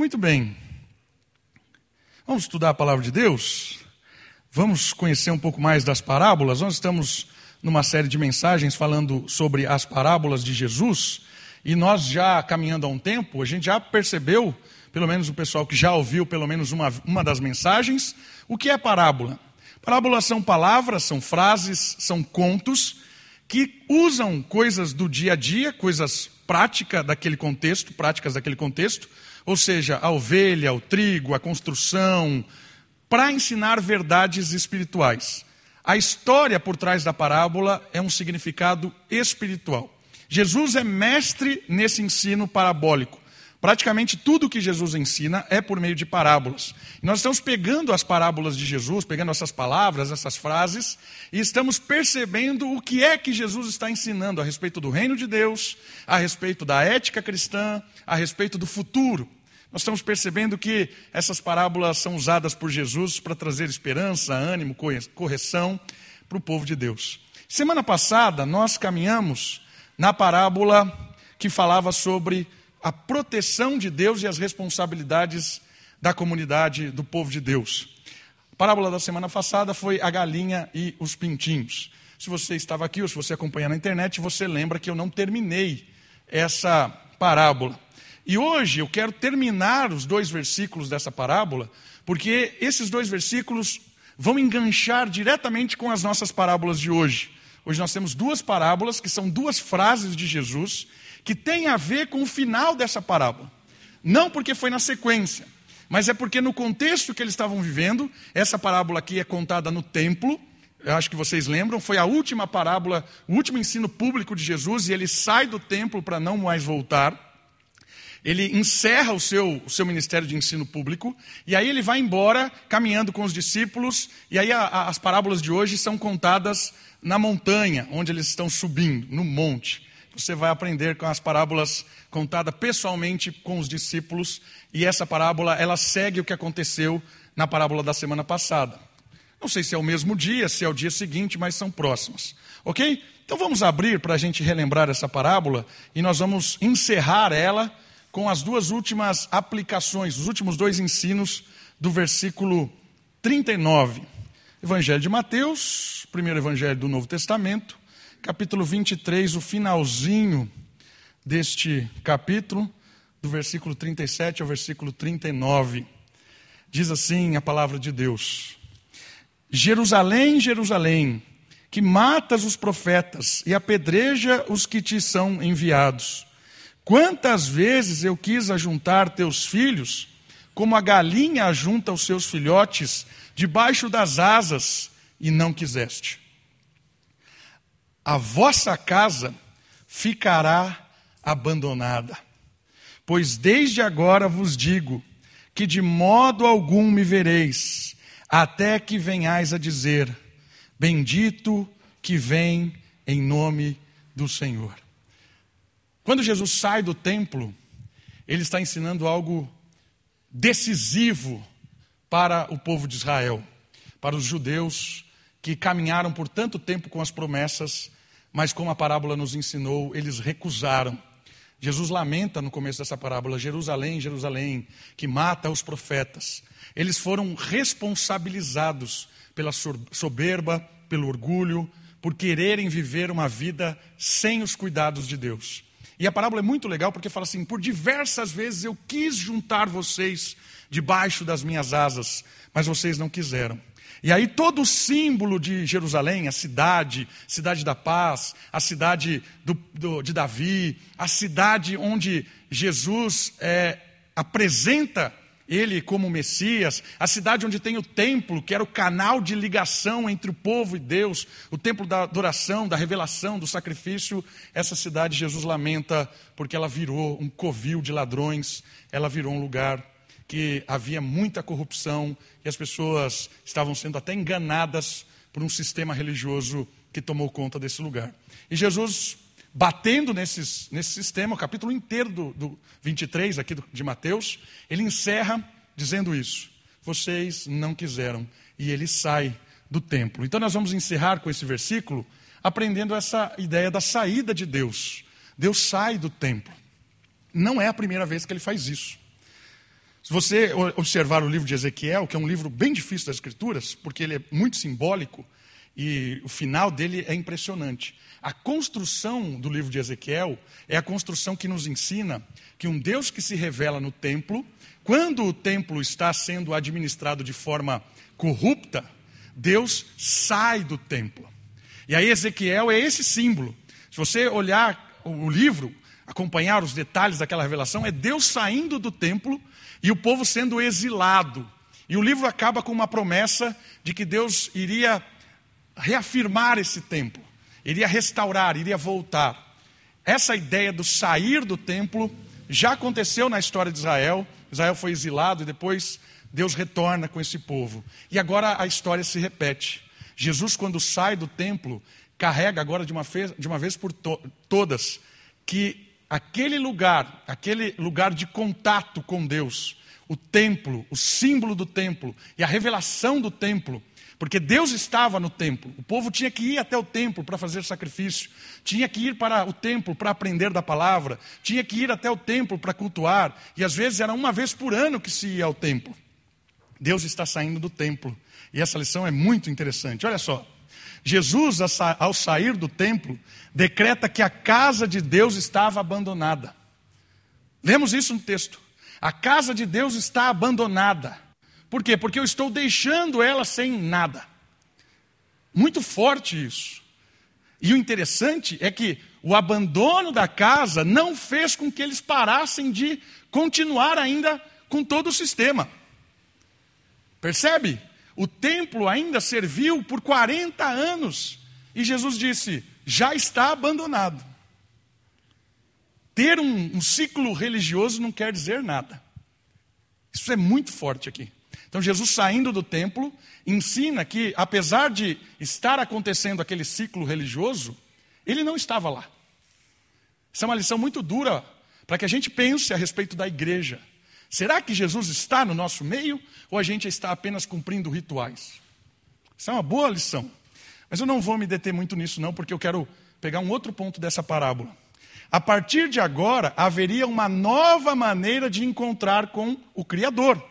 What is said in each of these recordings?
Muito bem. Vamos estudar a palavra de Deus? Vamos conhecer um pouco mais das parábolas? Nós estamos numa série de mensagens falando sobre as parábolas de Jesus, e nós já caminhando há um tempo, a gente já percebeu, pelo menos o pessoal que já ouviu pelo menos uma, uma das mensagens, o que é parábola. Parábolas são palavras, são frases, são contos que usam coisas do dia a dia, coisas práticas daquele contexto, práticas daquele contexto, ou seja, a ovelha, o trigo, a construção, para ensinar verdades espirituais. A história por trás da parábola é um significado espiritual. Jesus é mestre nesse ensino parabólico. Praticamente tudo que Jesus ensina é por meio de parábolas. Nós estamos pegando as parábolas de Jesus, pegando essas palavras, essas frases, e estamos percebendo o que é que Jesus está ensinando a respeito do reino de Deus, a respeito da ética cristã, a respeito do futuro. Nós estamos percebendo que essas parábolas são usadas por Jesus para trazer esperança, ânimo, correção para o povo de Deus. Semana passada, nós caminhamos na parábola que falava sobre a proteção de Deus e as responsabilidades da comunidade, do povo de Deus. A parábola da semana passada foi a galinha e os pintinhos. Se você estava aqui ou se você acompanha na internet, você lembra que eu não terminei essa parábola. E hoje eu quero terminar os dois versículos dessa parábola, porque esses dois versículos vão enganchar diretamente com as nossas parábolas de hoje. Hoje nós temos duas parábolas que são duas frases de Jesus que tem a ver com o final dessa parábola. Não porque foi na sequência, mas é porque no contexto que eles estavam vivendo, essa parábola aqui é contada no templo. Eu acho que vocês lembram, foi a última parábola, o último ensino público de Jesus, e ele sai do templo para não mais voltar. Ele encerra o seu, o seu ministério de ensino público, e aí ele vai embora caminhando com os discípulos, e aí a, a, as parábolas de hoje são contadas na montanha, onde eles estão subindo, no monte você vai aprender com as parábolas contadas pessoalmente com os discípulos, e essa parábola, ela segue o que aconteceu na parábola da semana passada. Não sei se é o mesmo dia, se é o dia seguinte, mas são próximas. Ok? Então vamos abrir para a gente relembrar essa parábola e nós vamos encerrar ela com as duas últimas aplicações, os últimos dois ensinos do versículo 39. Evangelho de Mateus, primeiro evangelho do Novo Testamento, capítulo 23, o finalzinho deste capítulo, do versículo 37 ao versículo 39. Diz assim a palavra de Deus: Jerusalém, Jerusalém, que matas os profetas e apedreja os que te são enviados. Quantas vezes eu quis ajuntar teus filhos, como a galinha ajunta os seus filhotes debaixo das asas, e não quiseste a vossa casa ficará abandonada. Pois desde agora vos digo que de modo algum me vereis, até que venhais a dizer: Bendito que vem em nome do Senhor. Quando Jesus sai do templo, ele está ensinando algo decisivo para o povo de Israel, para os judeus que caminharam por tanto tempo com as promessas, mas como a parábola nos ensinou, eles recusaram. Jesus lamenta no começo dessa parábola: Jerusalém, Jerusalém, que mata os profetas. Eles foram responsabilizados pela soberba, pelo orgulho, por quererem viver uma vida sem os cuidados de Deus. E a parábola é muito legal porque fala assim: por diversas vezes eu quis juntar vocês debaixo das minhas asas, mas vocês não quiseram. E aí todo o símbolo de Jerusalém, a cidade, cidade da paz, a cidade do, do, de Davi, a cidade onde Jesus é, apresenta ele como Messias, a cidade onde tem o templo, que era o canal de ligação entre o povo e Deus, o templo da adoração, da revelação, do sacrifício, essa cidade Jesus lamenta porque ela virou um covil de ladrões, ela virou um lugar que havia muita corrupção e as pessoas estavam sendo até enganadas por um sistema religioso que tomou conta desse lugar. E Jesus, batendo nesses, nesse sistema, o capítulo inteiro do, do 23 aqui do, de Mateus, ele encerra dizendo isso: vocês não quiseram. E ele sai do templo. Então nós vamos encerrar com esse versículo aprendendo essa ideia da saída de Deus. Deus sai do templo. Não é a primeira vez que ele faz isso. Se você observar o livro de Ezequiel, que é um livro bem difícil das Escrituras, porque ele é muito simbólico e o final dele é impressionante. A construção do livro de Ezequiel é a construção que nos ensina que um Deus que se revela no templo, quando o templo está sendo administrado de forma corrupta, Deus sai do templo. E aí Ezequiel é esse símbolo. Se você olhar o livro, acompanhar os detalhes daquela revelação, é Deus saindo do templo e o povo sendo exilado. E o livro acaba com uma promessa de que Deus iria reafirmar esse templo, iria restaurar, iria voltar. Essa ideia do sair do templo já aconteceu na história de Israel. Israel foi exilado e depois Deus retorna com esse povo. E agora a história se repete. Jesus, quando sai do templo, carrega agora de uma vez, de uma vez por to todas que aquele lugar, aquele lugar de contato com Deus, o templo, o símbolo do templo e a revelação do templo, porque Deus estava no templo, o povo tinha que ir até o templo para fazer sacrifício, tinha que ir para o templo para aprender da palavra, tinha que ir até o templo para cultuar, e às vezes era uma vez por ano que se ia ao templo. Deus está saindo do templo, e essa lição é muito interessante. Olha só, Jesus, ao sair do templo, decreta que a casa de Deus estava abandonada. Lemos isso no texto. A casa de Deus está abandonada. Por quê? Porque eu estou deixando ela sem nada. Muito forte isso. E o interessante é que o abandono da casa não fez com que eles parassem de continuar ainda com todo o sistema. Percebe? O templo ainda serviu por 40 anos. E Jesus disse: já está abandonado. Ter um, um ciclo religioso não quer dizer nada. Isso é muito forte aqui. Então, Jesus saindo do templo, ensina que, apesar de estar acontecendo aquele ciclo religioso, ele não estava lá. Isso é uma lição muito dura para que a gente pense a respeito da igreja. Será que Jesus está no nosso meio ou a gente está apenas cumprindo rituais? Isso é uma boa lição. Mas eu não vou me deter muito nisso, não, porque eu quero pegar um outro ponto dessa parábola. A partir de agora, haveria uma nova maneira de encontrar com o Criador.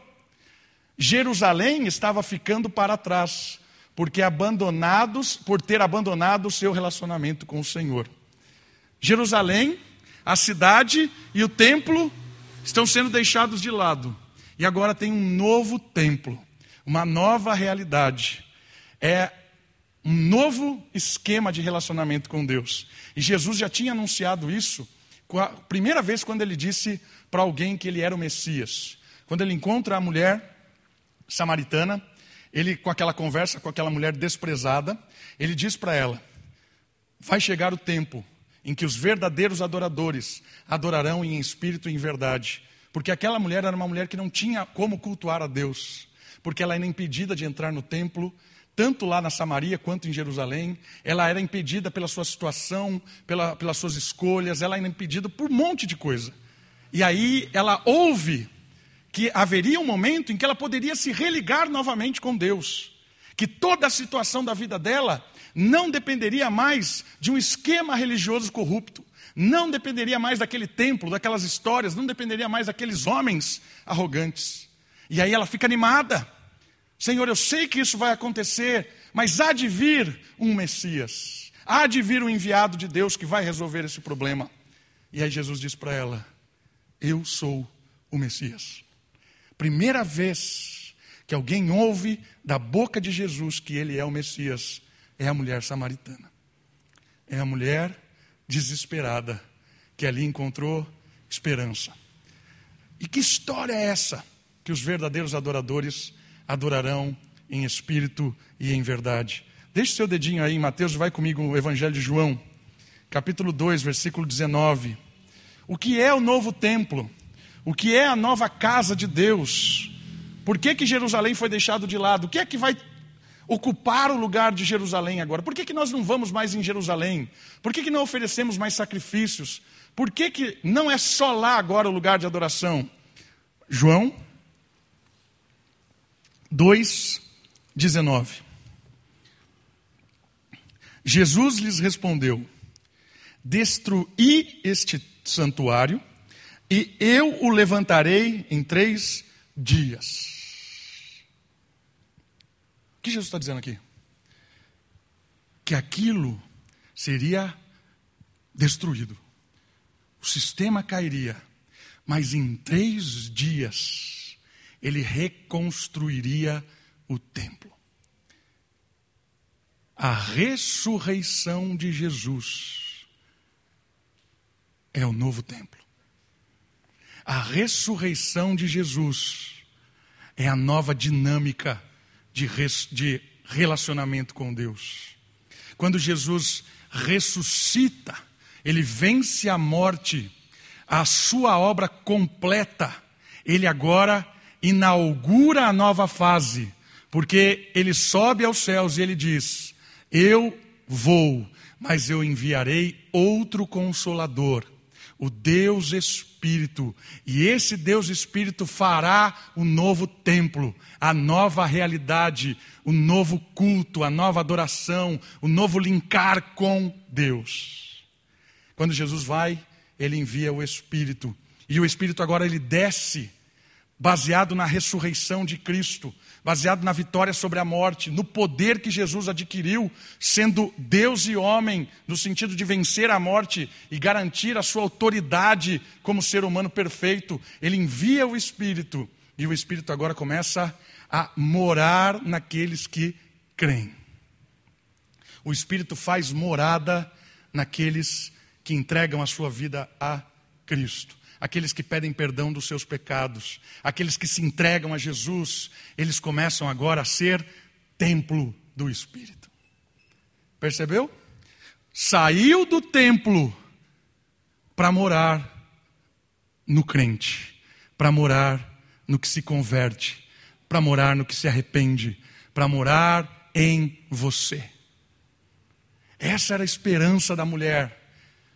Jerusalém estava ficando para trás, porque abandonados, por ter abandonado o seu relacionamento com o Senhor. Jerusalém, a cidade e o templo estão sendo deixados de lado. E agora tem um novo templo, uma nova realidade. É um novo esquema de relacionamento com Deus. E Jesus já tinha anunciado isso a primeira vez quando ele disse para alguém que ele era o Messias. Quando ele encontra a mulher samaritana, ele com aquela conversa com aquela mulher desprezada, ele diz para ela: Vai chegar o tempo em que os verdadeiros adoradores adorarão em espírito e em verdade. Porque aquela mulher era uma mulher que não tinha como cultuar a Deus, porque ela era impedida de entrar no templo, tanto lá na Samaria quanto em Jerusalém. Ela era impedida pela sua situação, pela, pelas suas escolhas, ela era impedida por um monte de coisa. E aí ela ouve que haveria um momento em que ela poderia se religar novamente com Deus, que toda a situação da vida dela não dependeria mais de um esquema religioso corrupto, não dependeria mais daquele templo, daquelas histórias, não dependeria mais daqueles homens arrogantes. E aí ela fica animada. Senhor, eu sei que isso vai acontecer, mas há de vir um Messias, há de vir um enviado de Deus que vai resolver esse problema. E aí Jesus diz para ela: Eu sou o Messias. Primeira vez que alguém ouve da boca de Jesus que ele é o Messias, é a mulher samaritana. É a mulher desesperada que ali encontrou esperança. E que história é essa que os verdadeiros adoradores adorarão em espírito e em verdade? Deixe seu dedinho aí, Mateus, vai comigo no Evangelho de João, capítulo 2, versículo 19. O que é o novo templo? O que é a nova casa de Deus? Por que, que Jerusalém foi deixado de lado? O que é que vai ocupar o lugar de Jerusalém agora? Por que, que nós não vamos mais em Jerusalém? Por que, que não oferecemos mais sacrifícios? Por que, que não é só lá agora o lugar de adoração? João 2, 19. Jesus lhes respondeu: Destruí este santuário, e eu o levantarei em três dias. O que Jesus está dizendo aqui? Que aquilo seria destruído. O sistema cairia, mas em três dias ele reconstruiria o templo. A ressurreição de Jesus é o novo templo. A ressurreição de Jesus é a nova dinâmica de, res, de relacionamento com Deus. Quando Jesus ressuscita, ele vence a morte, a sua obra completa, ele agora inaugura a nova fase, porque ele sobe aos céus e ele diz: Eu vou, mas eu enviarei outro consolador, o Deus Espírito, e esse Deus Espírito fará o novo templo, a nova realidade, o novo culto, a nova adoração, o novo linkar com Deus. Quando Jesus vai, ele envia o Espírito, e o Espírito agora ele desce baseado na ressurreição de Cristo, baseado na vitória sobre a morte, no poder que Jesus adquiriu, sendo Deus e homem, no sentido de vencer a morte e garantir a sua autoridade como ser humano perfeito. Ele envia o Espírito e o Espírito agora começa a morar naqueles que creem. O Espírito faz morada naqueles que entregam a sua vida a Cristo aqueles que pedem perdão dos seus pecados, aqueles que se entregam a Jesus, eles começam agora a ser templo do Espírito. Percebeu? Saiu do templo para morar no crente, para morar no que se converte, para morar no que se arrepende, para morar em você. Essa era a esperança da mulher.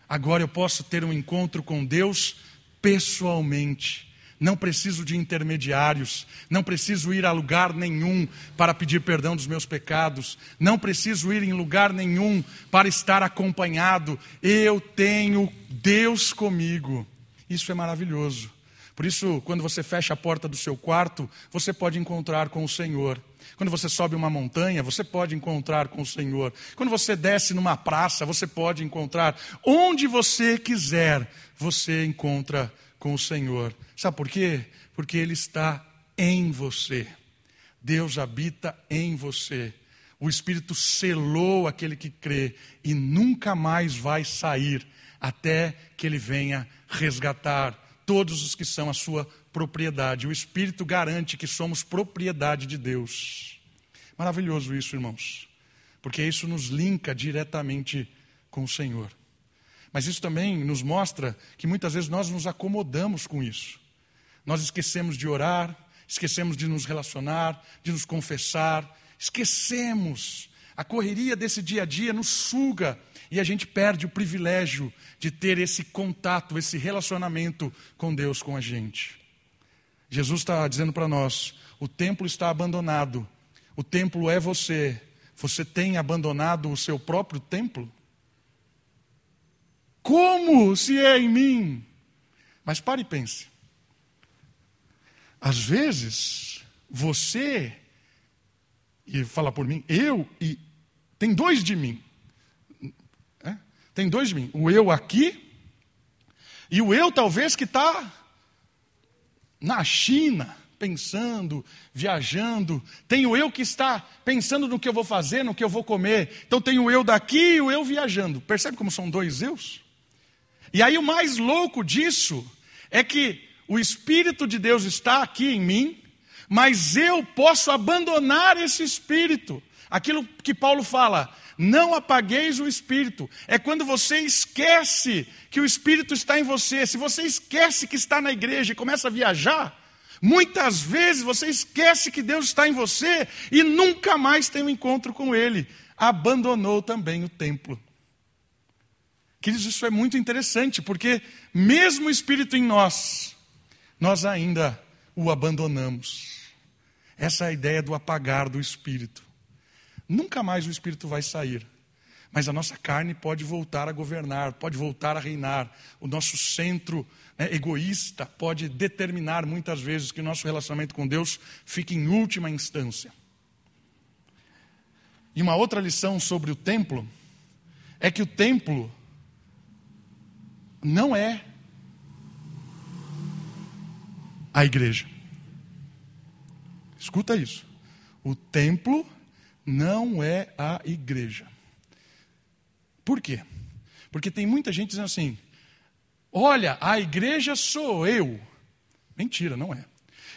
Agora eu posso ter um encontro com Deus pessoalmente. Não preciso de intermediários, não preciso ir a lugar nenhum para pedir perdão dos meus pecados, não preciso ir em lugar nenhum para estar acompanhado. Eu tenho Deus comigo. Isso é maravilhoso. Por isso, quando você fecha a porta do seu quarto, você pode encontrar com o Senhor. Quando você sobe uma montanha, você pode encontrar com o Senhor. Quando você desce numa praça, você pode encontrar. Onde você quiser, você encontra com o Senhor. Sabe por quê? Porque Ele está em você. Deus habita em você. O Espírito selou aquele que crê e nunca mais vai sair até que Ele venha resgatar todos os que são a sua propriedade. O Espírito garante que somos propriedade de Deus. Maravilhoso isso, irmãos, porque isso nos linka diretamente com o Senhor. Mas isso também nos mostra que muitas vezes nós nos acomodamos com isso. Nós esquecemos de orar, esquecemos de nos relacionar, de nos confessar, esquecemos. A correria desse dia a dia nos suga e a gente perde o privilégio de ter esse contato, esse relacionamento com Deus, com a gente. Jesus está dizendo para nós: o templo está abandonado, o templo é você. Você tem abandonado o seu próprio templo? Como se é em mim? Mas pare e pense. Às vezes, você, e fala por mim, eu e. Tem dois de mim. Tem dois mim. O eu aqui e o eu, talvez, que está na China, pensando, viajando. Tem o eu que está pensando no que eu vou fazer, no que eu vou comer. Então tem o eu daqui e o eu viajando. Percebe como são dois eus? E aí o mais louco disso é que o Espírito de Deus está aqui em mim, mas eu posso abandonar esse Espírito. Aquilo que Paulo fala, não apagueis o Espírito. É quando você esquece que o Espírito está em você. Se você esquece que está na igreja e começa a viajar, muitas vezes você esquece que Deus está em você e nunca mais tem um encontro com Ele. Abandonou também o templo. Queridos, isso é muito interessante, porque mesmo o Espírito em nós, nós ainda o abandonamos. Essa é a ideia do apagar do Espírito. Nunca mais o Espírito vai sair. Mas a nossa carne pode voltar a governar, pode voltar a reinar. O nosso centro né, egoísta pode determinar muitas vezes que o nosso relacionamento com Deus fique em última instância. E uma outra lição sobre o templo é que o templo não é a igreja. Escuta isso. O templo não é a igreja. Por quê? Porque tem muita gente dizendo assim: olha, a igreja sou eu. Mentira, não é.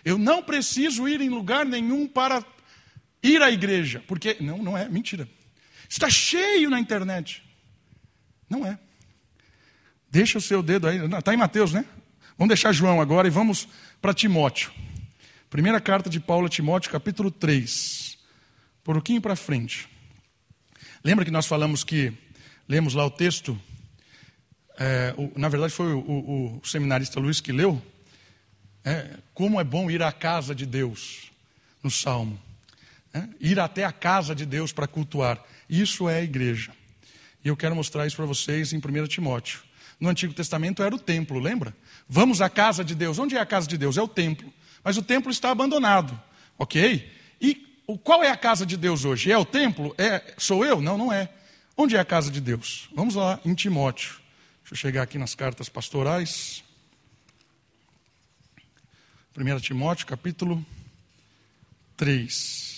Eu não preciso ir em lugar nenhum para ir à igreja, porque. Não, não é, mentira. Está cheio na internet. Não é. Deixa o seu dedo aí. Está em Mateus, né? Vamos deixar João agora e vamos para Timóteo. Primeira carta de Paulo a Timóteo, capítulo 3. Um pouquinho para frente. Lembra que nós falamos que, lemos lá o texto, é, o, na verdade foi o, o, o, seminarista Luiz que leu, é, como é bom ir à casa de Deus, no Salmo. É, ir até a casa de Deus para cultuar. Isso é a igreja. E eu quero mostrar isso para vocês em 1 Timóteo. No Antigo Testamento era o templo, lembra? Vamos à casa de Deus. Onde é a casa de Deus? É o templo. Mas o templo está abandonado, ok? E qual é a casa de Deus hoje? É o templo? É, sou eu? Não, não é. Onde é a casa de Deus? Vamos lá em Timóteo. Deixa eu chegar aqui nas cartas pastorais. 1 Timóteo, capítulo 3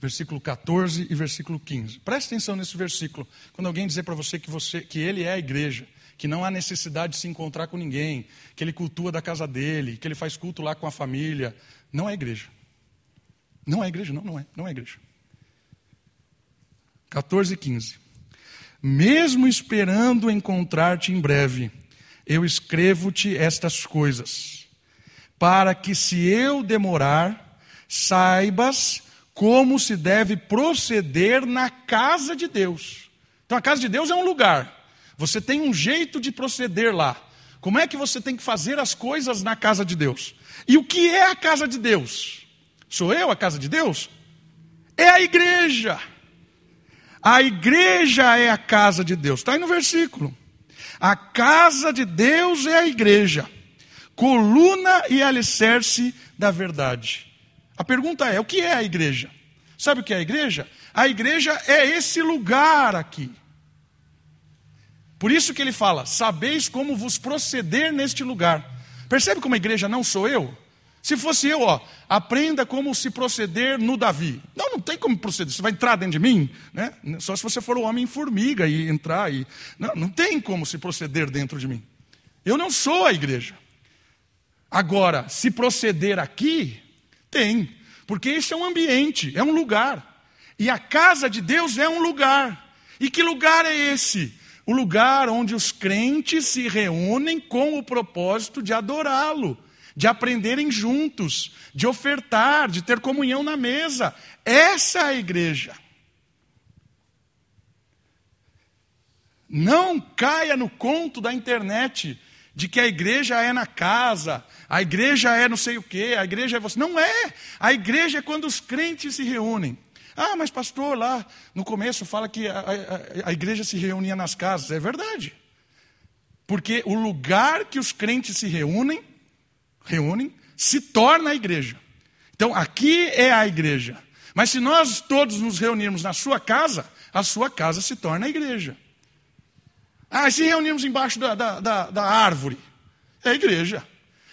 versículo 14 e versículo 15. Preste atenção nesse versículo. Quando alguém dizer para você que, você que ele é a igreja, que não há necessidade de se encontrar com ninguém, que ele cultua da casa dele, que ele faz culto lá com a família, não é igreja. Não é igreja, não, não é, não é igreja. 14 e 15. Mesmo esperando encontrar-te em breve, eu escrevo-te estas coisas, para que se eu demorar, saibas como se deve proceder na casa de Deus. Então a casa de Deus é um lugar. Você tem um jeito de proceder lá. Como é que você tem que fazer as coisas na casa de Deus? E o que é a casa de Deus? Sou eu a casa de Deus? É a igreja. A igreja é a casa de Deus. Está aí no versículo. A casa de Deus é a igreja, coluna e alicerce da verdade. A pergunta é: o que é a igreja? Sabe o que é a igreja? A igreja é esse lugar aqui. Por isso que ele fala: sabeis como vos proceder neste lugar. Percebe como a igreja não sou eu? Se fosse eu, ó, aprenda como se proceder no Davi. Não, não tem como proceder. Você vai entrar dentro de mim, né? Só se você for o homem formiga e entrar e não, não tem como se proceder dentro de mim. Eu não sou a igreja. Agora, se proceder aqui, tem, porque esse é um ambiente, é um lugar. E a casa de Deus é um lugar. E que lugar é esse? O lugar onde os crentes se reúnem com o propósito de adorá-lo, de aprenderem juntos, de ofertar, de ter comunhão na mesa. Essa é a igreja. Não caia no conto da internet de que a igreja é na casa, a igreja é não sei o quê, a igreja é você. Não é. A igreja é quando os crentes se reúnem. Ah, mas pastor, lá no começo fala que a, a, a igreja se reunia nas casas. É verdade. Porque o lugar que os crentes se reúnem, reúnem, se torna a igreja. Então aqui é a igreja. Mas se nós todos nos reunirmos na sua casa, a sua casa se torna a igreja. Ah, se reunirmos embaixo da, da, da, da árvore? É a igreja.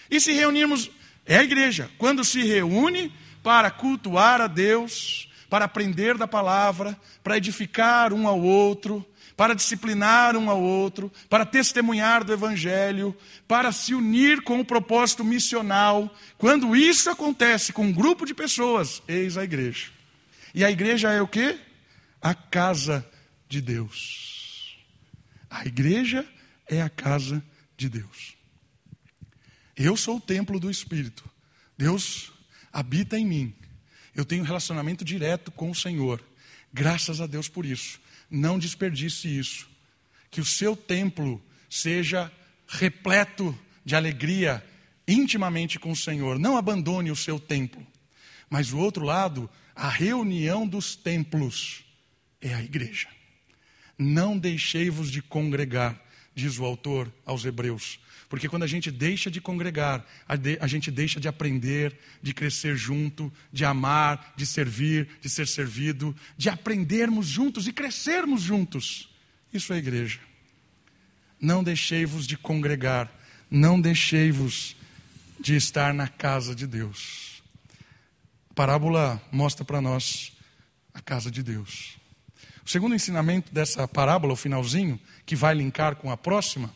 E se reunirmos? É a igreja. Quando se reúne para cultuar a Deus, para aprender da palavra, para edificar um ao outro, para disciplinar um ao outro, para testemunhar do Evangelho, para se unir com o propósito missional. Quando isso acontece com um grupo de pessoas, eis a igreja. E a igreja é o que? A casa de Deus. A igreja é a casa de Deus. Eu sou o templo do Espírito. Deus habita em mim. Eu tenho um relacionamento direto com o Senhor. Graças a Deus por isso. Não desperdice isso. Que o seu templo seja repleto de alegria intimamente com o Senhor. Não abandone o seu templo. Mas o outro lado, a reunião dos templos é a igreja. Não deixei-vos de congregar, diz o autor aos Hebreus. Porque quando a gente deixa de congregar, a, de, a, gente deixa de aprender, de crescer junto, de amar, de servir, de ser servido, de aprendermos juntos e crescermos juntos. Isso é igreja. Não deixei-vos de congregar, não deixei-vos de estar na casa de Deus. A parábola mostra para nós a casa de Deus. O segundo ensinamento dessa parábola, o finalzinho, que vai linkar com a próxima,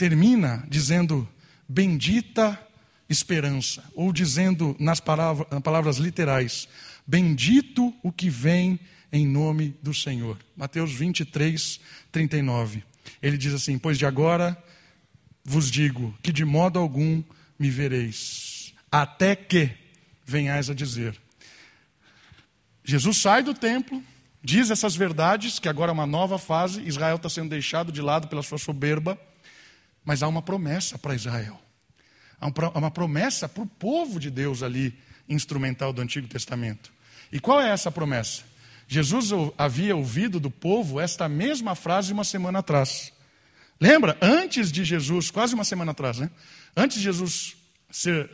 termina dizendo: Bendita esperança, ou dizendo nas palavras, nas palavras literais: Bendito o que vem em nome do Senhor. Mateus 23, 39. Ele diz assim: Pois de agora vos digo que de modo algum me vereis, até que venhais a dizer. Jesus sai do templo, diz essas verdades, que agora é uma nova fase, Israel está sendo deixado de lado pela sua soberba, mas há uma promessa para Israel. Há uma promessa para o povo de Deus ali, instrumental do Antigo Testamento. E qual é essa promessa? Jesus havia ouvido do povo esta mesma frase uma semana atrás. Lembra? Antes de Jesus, quase uma semana atrás, né? Antes de Jesus ser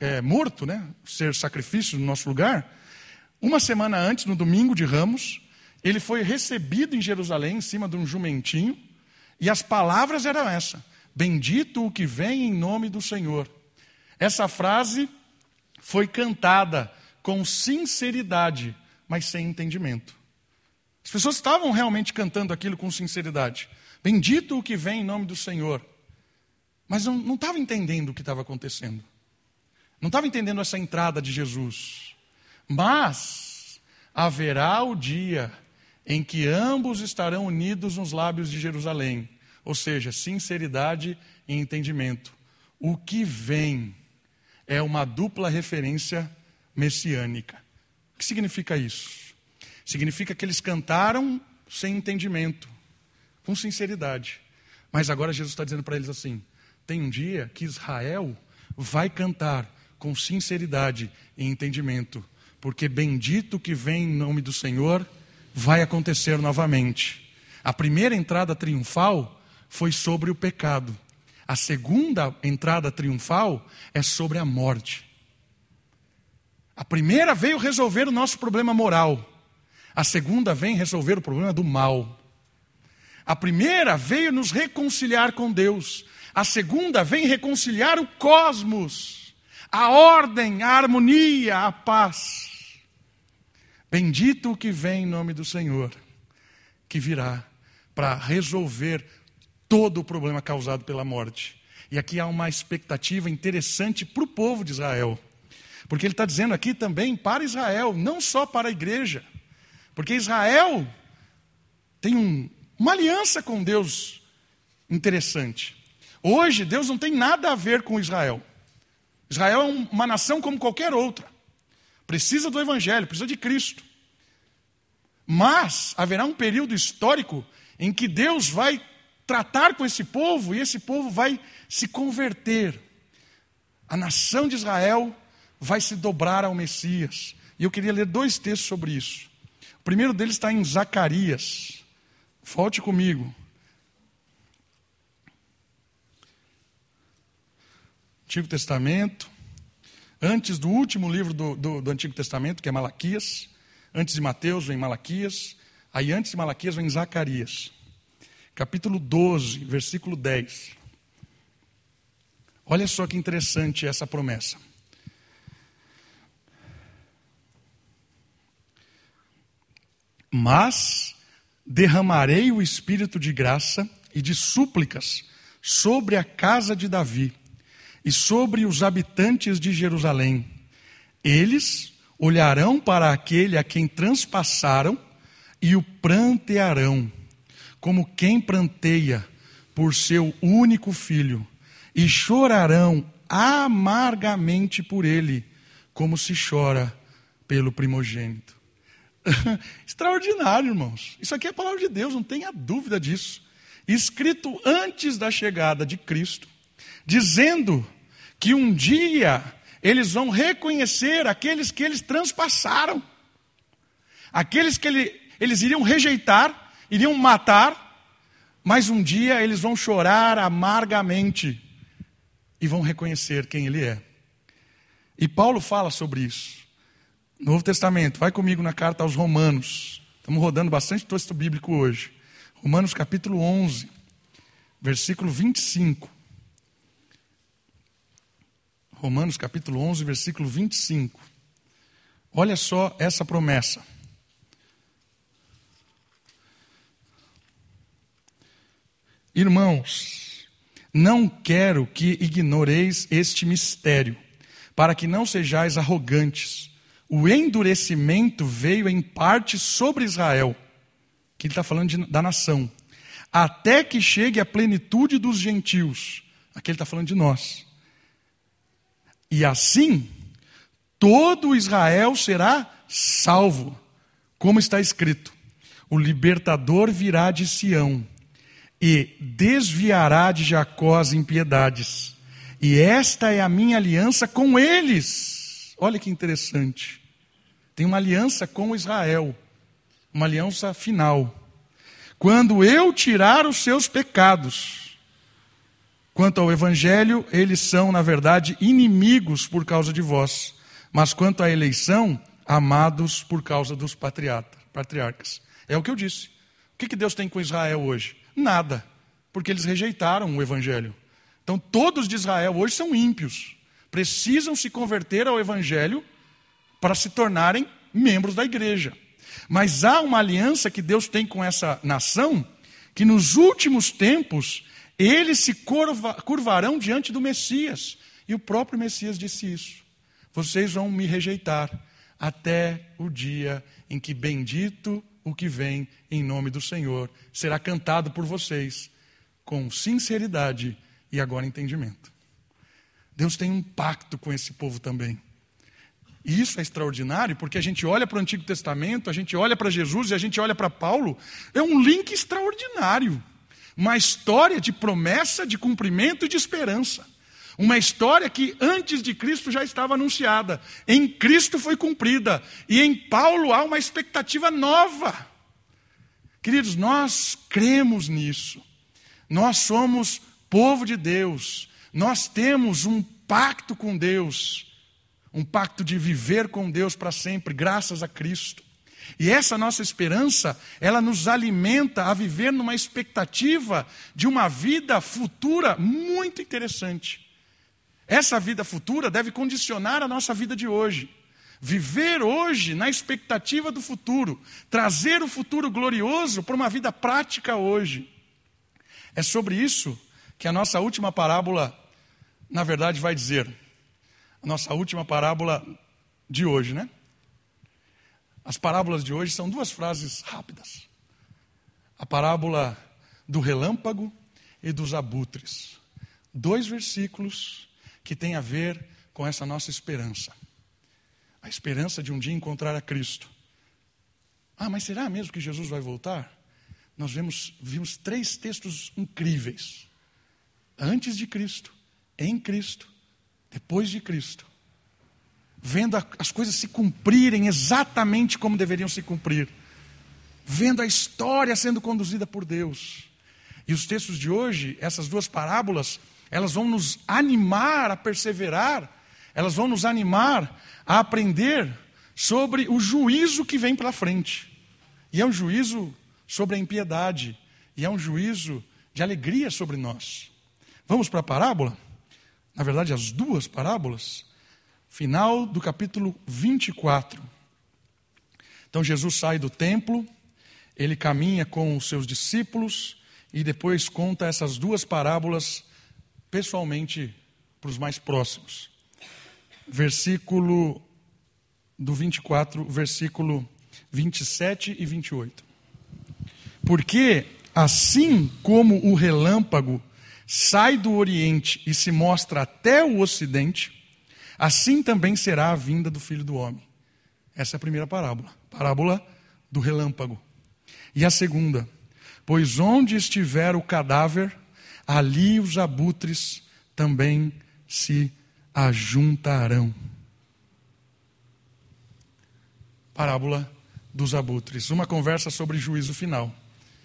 é, morto, né? Ser sacrifício no nosso lugar, uma semana antes, no domingo de Ramos, ele foi recebido em Jerusalém em cima de um jumentinho, e as palavras eram essa: Bendito o que vem em nome do Senhor. Essa frase foi cantada com sinceridade, mas sem entendimento. As pessoas estavam realmente cantando aquilo com sinceridade. Bendito o que vem em nome do Senhor. Mas não, não estava entendendo o que estava acontecendo. Não estava entendendo essa entrada de Jesus. Mas haverá o dia em que ambos estarão unidos nos lábios de Jerusalém, ou seja, sinceridade e entendimento. O que vem é uma dupla referência messiânica. O que significa isso? Significa que eles cantaram sem entendimento, com sinceridade. Mas agora Jesus está dizendo para eles assim: tem um dia que Israel vai cantar com sinceridade e entendimento, porque bendito que vem em nome do Senhor vai acontecer novamente. A primeira entrada triunfal foi sobre o pecado. A segunda entrada triunfal é sobre a morte. A primeira veio resolver o nosso problema moral. A segunda vem resolver o problema do mal. A primeira veio nos reconciliar com Deus. A segunda vem reconciliar o cosmos, a ordem, a harmonia, a paz. Bendito o que vem em nome do Senhor, que virá para resolver todo o problema causado pela morte. E aqui há uma expectativa interessante para o povo de Israel. Porque ele está dizendo aqui também para Israel, não só para a igreja. Porque Israel tem um, uma aliança com Deus interessante. Hoje, Deus não tem nada a ver com Israel. Israel é uma nação como qualquer outra. Precisa do Evangelho, precisa de Cristo. Mas haverá um período histórico em que Deus vai tratar com esse povo e esse povo vai se converter. A nação de Israel vai se dobrar ao Messias. E eu queria ler dois textos sobre isso. O primeiro deles está em Zacarias. Volte comigo. Antigo Testamento. Antes do último livro do, do, do Antigo Testamento, que é Malaquias. Antes de Mateus vem Malaquias. Aí antes de Malaquias vem Zacarias. Capítulo 12, versículo 10. Olha só que interessante essa promessa. Mas derramarei o espírito de graça e de súplicas sobre a casa de Davi e sobre os habitantes de Jerusalém. Eles olharão para aquele a quem transpassaram e o prantearão, como quem pranteia por seu único filho, e chorarão amargamente por ele, como se chora pelo primogênito. Extraordinário, irmãos. Isso aqui é a palavra de Deus, não tenha dúvida disso. Escrito antes da chegada de Cristo, dizendo que um dia eles vão reconhecer aqueles que eles transpassaram, Aqueles que ele, eles iriam rejeitar, iriam matar, mas um dia eles vão chorar amargamente e vão reconhecer quem ele é. E Paulo fala sobre isso. Novo Testamento, vai comigo na carta aos Romanos. Estamos rodando bastante texto bíblico hoje. Romanos capítulo 11, versículo 25. Romanos capítulo 11, versículo 25. Olha só essa promessa. Irmãos, não quero que ignoreis este mistério, para que não sejais arrogantes. O endurecimento veio em parte sobre Israel, que ele está falando de, da nação, até que chegue a plenitude dos gentios. Aqui ele está falando de nós. E assim, todo Israel será salvo, como está escrito: o libertador virá de Sião e desviará de Jacó as impiedades. E esta é a minha aliança com eles. Olha que interessante. Tem uma aliança com Israel, uma aliança final. Quando eu tirar os seus pecados. Quanto ao evangelho, eles são, na verdade, inimigos por causa de vós, mas quanto à eleição, amados por causa dos patriarcas. É o que eu disse. O que Deus tem com Israel hoje? Nada, porque eles rejeitaram o evangelho. Então, todos de Israel hoje são ímpios. Precisam se converter ao evangelho para se tornarem membros da igreja. Mas há uma aliança que Deus tem com essa nação, que nos últimos tempos eles se curva, curvarão diante do Messias. E o próprio Messias disse isso. Vocês vão me rejeitar até o dia em que bendito o que vem em nome do Senhor será cantado por vocês com sinceridade e agora entendimento. Deus tem um pacto com esse povo também. E isso é extraordinário, porque a gente olha para o Antigo Testamento, a gente olha para Jesus e a gente olha para Paulo, é um link extraordinário. Uma história de promessa, de cumprimento e de esperança. Uma história que antes de Cristo já estava anunciada, em Cristo foi cumprida, e em Paulo há uma expectativa nova. Queridos, nós cremos nisso, nós somos povo de Deus, nós temos um pacto com Deus, um pacto de viver com Deus para sempre, graças a Cristo. E essa nossa esperança, ela nos alimenta a viver numa expectativa de uma vida futura muito interessante. Essa vida futura deve condicionar a nossa vida de hoje. Viver hoje na expectativa do futuro, trazer o futuro glorioso para uma vida prática hoje. É sobre isso que a nossa última parábola, na verdade, vai dizer. A nossa última parábola de hoje, né? As parábolas de hoje são duas frases rápidas. A parábola do relâmpago e dos abutres. Dois versículos que tem a ver com essa nossa esperança. A esperança de um dia encontrar a Cristo. Ah, mas será mesmo que Jesus vai voltar? Nós vemos, vimos três textos incríveis. Antes de Cristo, em Cristo, depois de Cristo. Vendo as coisas se cumprirem exatamente como deveriam se cumprir. Vendo a história sendo conduzida por Deus. E os textos de hoje, essas duas parábolas, elas vão nos animar a perseverar, elas vão nos animar a aprender sobre o juízo que vem pela frente. E é um juízo sobre a impiedade, e é um juízo de alegria sobre nós. Vamos para a parábola? Na verdade, as duas parábolas. Final do capítulo 24. Então, Jesus sai do templo, ele caminha com os seus discípulos e depois conta essas duas parábolas pessoalmente para os mais próximos. Versículo do 24, versículo 27 e 28. Porque assim como o relâmpago sai do Oriente e se mostra até o Ocidente, assim também será a vinda do Filho do Homem. Essa é a primeira parábola, parábola do relâmpago. E a segunda, pois onde estiver o cadáver, ali os abutres também se ajuntarão. Parábola dos abutres. Uma conversa sobre juízo final.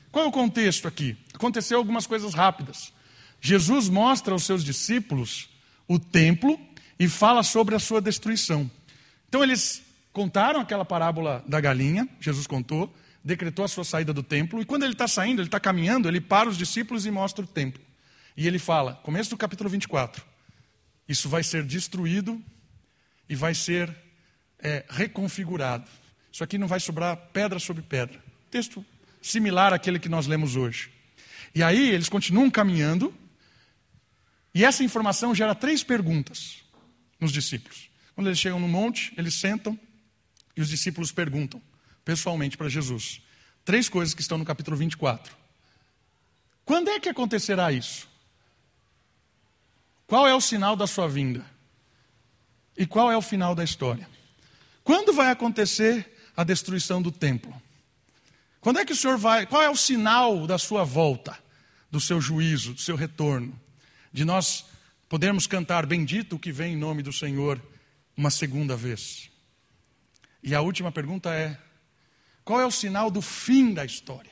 Qual é o contexto aqui? Aconteceu algumas coisas rápidas. Jesus mostra aos seus discípulos o templo e fala sobre a sua destruição. Então eles contaram aquela parábola da galinha, Jesus contou, decretou a sua saída do templo, e quando ele está saindo, ele está caminhando, ele para os discípulos e mostra o templo. E ele fala, começo do capítulo 24, isso vai ser destruído e vai ser é, reconfigurado. Isso aqui não vai sobrar pedra sobre pedra. Texto similar àquele que nós lemos hoje. E aí eles continuam caminhando, e essa informação gera três perguntas nos discípulos. Quando eles chegam no monte, eles sentam e os discípulos perguntam pessoalmente para Jesus. Três coisas que estão no capítulo 24. Quando é que acontecerá isso? Qual é o sinal da sua vinda? E qual é o final da história? Quando vai acontecer a destruição do templo? Quando é que o Senhor vai? Qual é o sinal da sua volta, do seu juízo, do seu retorno? De nós podermos cantar bendito o que vem em nome do Senhor uma segunda vez. E a última pergunta é: qual é o sinal do fim da história?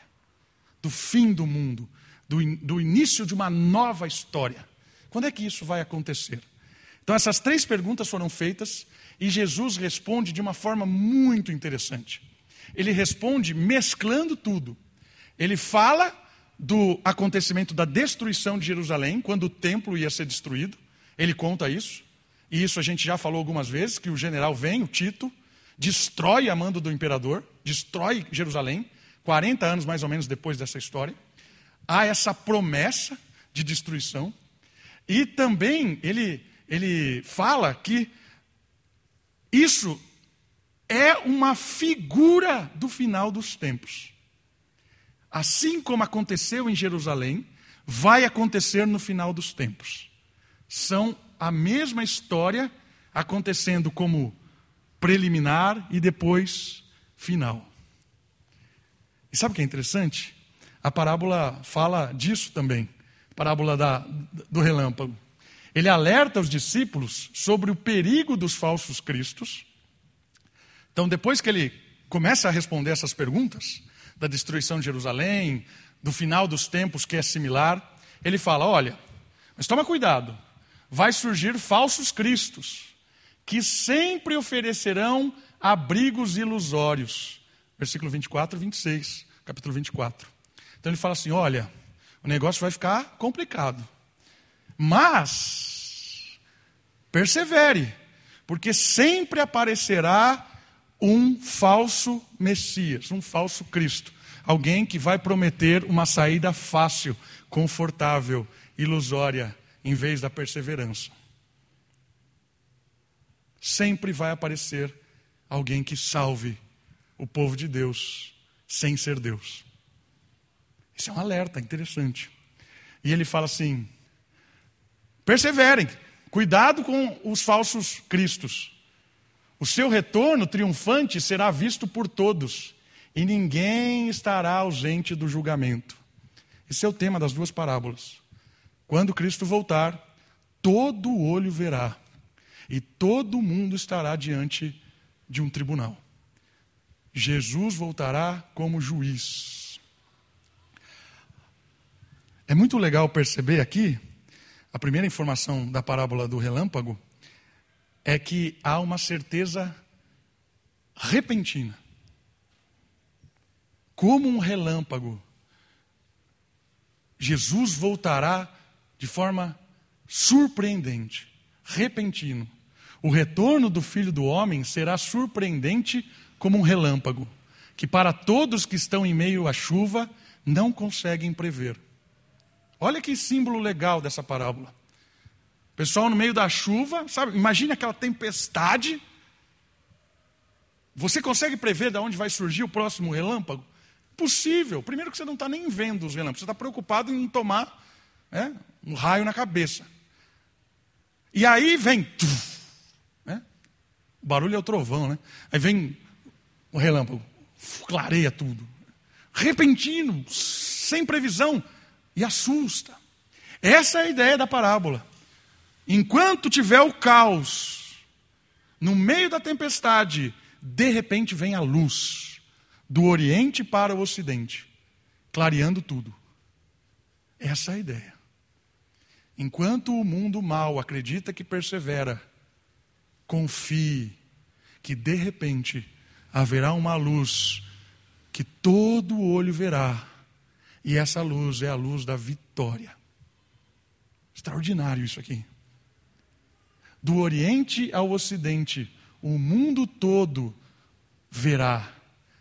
Do fim do mundo? Do, in, do início de uma nova história? Quando é que isso vai acontecer? Então, essas três perguntas foram feitas e Jesus responde de uma forma muito interessante. Ele responde mesclando tudo. Ele fala do acontecimento da destruição de Jerusalém, quando o templo ia ser destruído. Ele conta isso. E isso a gente já falou algumas vezes: que o general vem, o Tito, destrói a mando do imperador, destrói Jerusalém, 40 anos mais ou menos depois dessa história. Há essa promessa de destruição. E também ele, ele fala que isso é uma figura do final dos tempos. Assim como aconteceu em Jerusalém, vai acontecer no final dos tempos. São a mesma história acontecendo como preliminar e depois final. E sabe o que é interessante? A parábola fala disso também parábola da, do relâmpago. Ele alerta os discípulos sobre o perigo dos falsos cristos. Então, depois que ele começa a responder essas perguntas, da destruição de Jerusalém, do final dos tempos que é similar, ele fala: olha, mas toma cuidado, vai surgir falsos cristos, que sempre oferecerão abrigos ilusórios. Versículo 24 e 26, capítulo 24. Então ele fala assim: olha, o negócio vai ficar complicado. Mas, persevere, porque sempre aparecerá um falso Messias, um falso Cristo. Alguém que vai prometer uma saída fácil, confortável, ilusória, em vez da perseverança. Sempre vai aparecer alguém que salve o povo de Deus sem ser Deus. Isso é um alerta interessante. E ele fala assim: perseverem, cuidado com os falsos cristos. O seu retorno triunfante será visto por todos, e ninguém estará ausente do julgamento. Esse é o tema das duas parábolas. Quando Cristo voltar, todo olho verá, e todo mundo estará diante de um tribunal. Jesus voltará como juiz. É muito legal perceber aqui, a primeira informação da parábola do relâmpago, é que há uma certeza repentina. Como um relâmpago, Jesus voltará de forma surpreendente, repentino. O retorno do Filho do Homem será surpreendente como um relâmpago, que para todos que estão em meio à chuva não conseguem prever. Olha que símbolo legal dessa parábola. Pessoal no meio da chuva, sabe? Imagine aquela tempestade. Você consegue prever de onde vai surgir o próximo relâmpago? Possível. Primeiro que você não está nem vendo os relâmpagos, você está preocupado em tomar né, um raio na cabeça. E aí vem. Tuf, né? O barulho é o trovão, né? Aí vem o relâmpago, clareia tudo. Repentino, sem previsão e assusta. Essa é a ideia da parábola. Enquanto tiver o caos, no meio da tempestade, de repente vem a luz. do Oriente para o Ocidente, clareando tudo. Essa é a ideia. Enquanto o mundo mal acredita que persevera, confie que de repente haverá uma luz que todo olho verá, e essa luz é a luz da vitória. Extraordinário isso aqui. Do Oriente ao Ocidente, o mundo todo verá.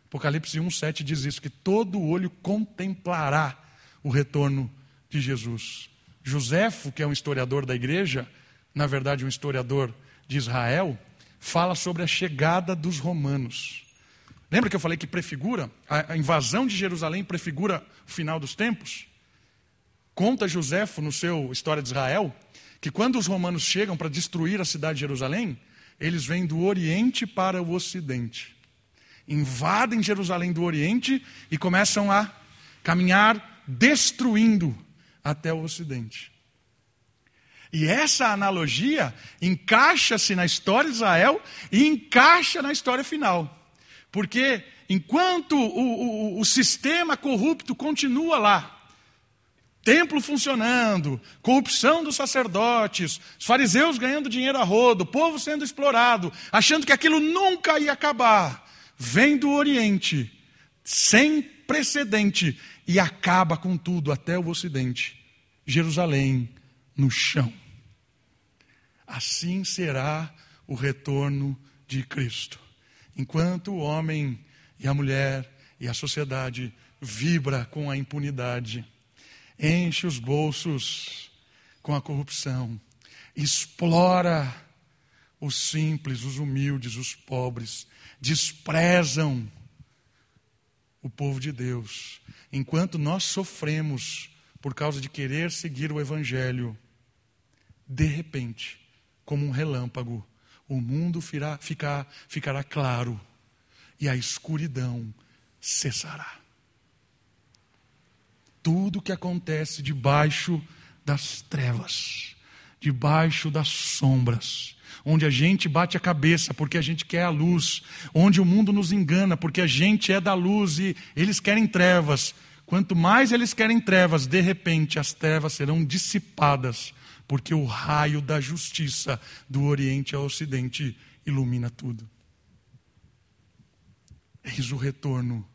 Apocalipse 1,7 diz isso: que todo olho contemplará o retorno de Jesus. Joséfo, que é um historiador da igreja, na verdade um historiador de Israel, fala sobre a chegada dos romanos. Lembra que eu falei que prefigura? A invasão de Jerusalém prefigura o final dos tempos? Conta Joséfo no seu História de Israel que quando os romanos chegam para destruir a cidade de Jerusalém, eles vêm do Oriente para o Ocidente. Invadem Jerusalém do Oriente e começam a caminhar destruindo até o Ocidente. E essa analogia encaixa-se na história de Israel e encaixa na história final. Porque enquanto o, o, o sistema corrupto continua lá, templo funcionando, corrupção dos sacerdotes, os fariseus ganhando dinheiro a rodo, o povo sendo explorado, achando que aquilo nunca ia acabar, vem do Oriente, sem precedente, e acaba com tudo até o Ocidente. Jerusalém no chão. Assim será o retorno de Cristo. Enquanto o homem e a mulher e a sociedade vibra com a impunidade, enche os bolsos com a corrupção, explora os simples, os humildes, os pobres, desprezam o povo de Deus. Enquanto nós sofremos por causa de querer seguir o Evangelho, de repente, como um relâmpago, o mundo firá, ficar, ficará claro e a escuridão cessará. Tudo que acontece debaixo das trevas, debaixo das sombras, onde a gente bate a cabeça porque a gente quer a luz, onde o mundo nos engana porque a gente é da luz e eles querem trevas. Quanto mais eles querem trevas, de repente as trevas serão dissipadas, porque o raio da justiça do Oriente ao Ocidente ilumina tudo. Eis o retorno